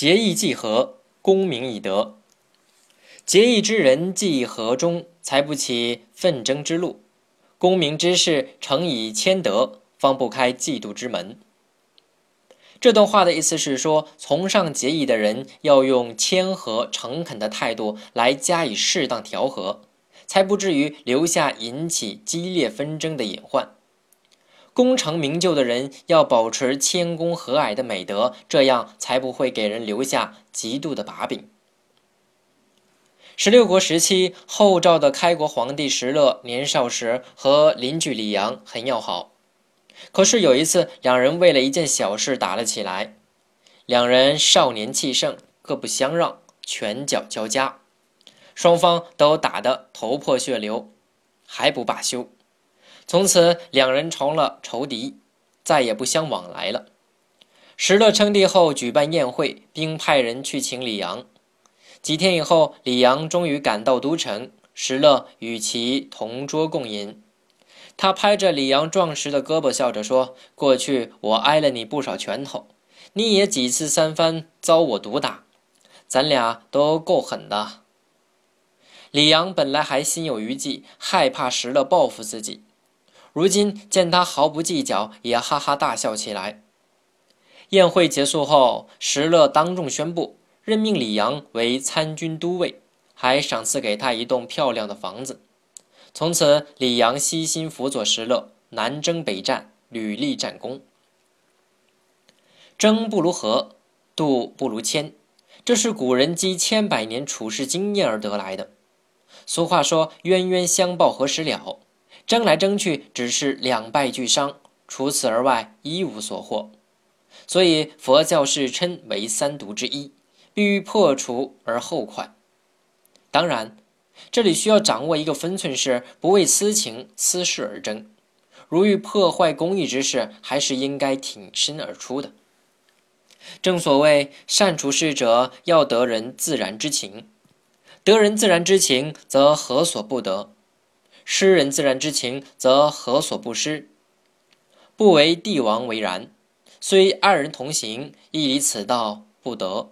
结义既和，功名已得。结义之人既和中，才不起纷争之路；功名之事诚以谦德，方不开嫉妒之门。这段话的意思是说，崇尚结义的人要用谦和诚恳的态度来加以适当调和，才不至于留下引起激烈纷争的隐患。功成名就的人要保持谦恭和蔼的美德，这样才不会给人留下嫉妒的把柄。十六国时期，后赵的开国皇帝石勒年少时和邻居李阳很要好。可是有一次，两人为了一件小事打了起来。两人少年气盛，各不相让，拳脚交加，双方都打得头破血流，还不罢休。从此，两人成了仇敌，再也不相往来了。石勒称帝后，举办宴会，并派人去请李阳。几天以后，李阳终于赶到都城，石勒与其同桌共饮。他拍着李阳壮实的胳膊，笑着说：“过去我挨了你不少拳头，你也几次三番遭我毒打，咱俩都够狠的。”李阳本来还心有余悸，害怕石勒报复自己，如今见他毫不计较，也哈哈大笑起来。宴会结束后，石勒当众宣布任命李阳为参军都尉，还赏赐给他一栋漂亮的房子。从此，李阳悉心辅佐石勒，南征北战，屡立战功。争不如和，渡不如谦，这是古人积千百年处世经验而得来的。俗话说：“冤冤相报何时了？”争来争去，只是两败俱伤，除此而外一无所获。所以佛教是称为三毒之一，必欲破除而后快。当然。这里需要掌握一个分寸，是不为私情私事而争。如遇破坏公义之事，还是应该挺身而出的。正所谓善处事者，要得人自然之情；得人自然之情，则何所不得；诗人自然之情，则何所不施。不为帝王为然，虽二人同行，亦离此道不得。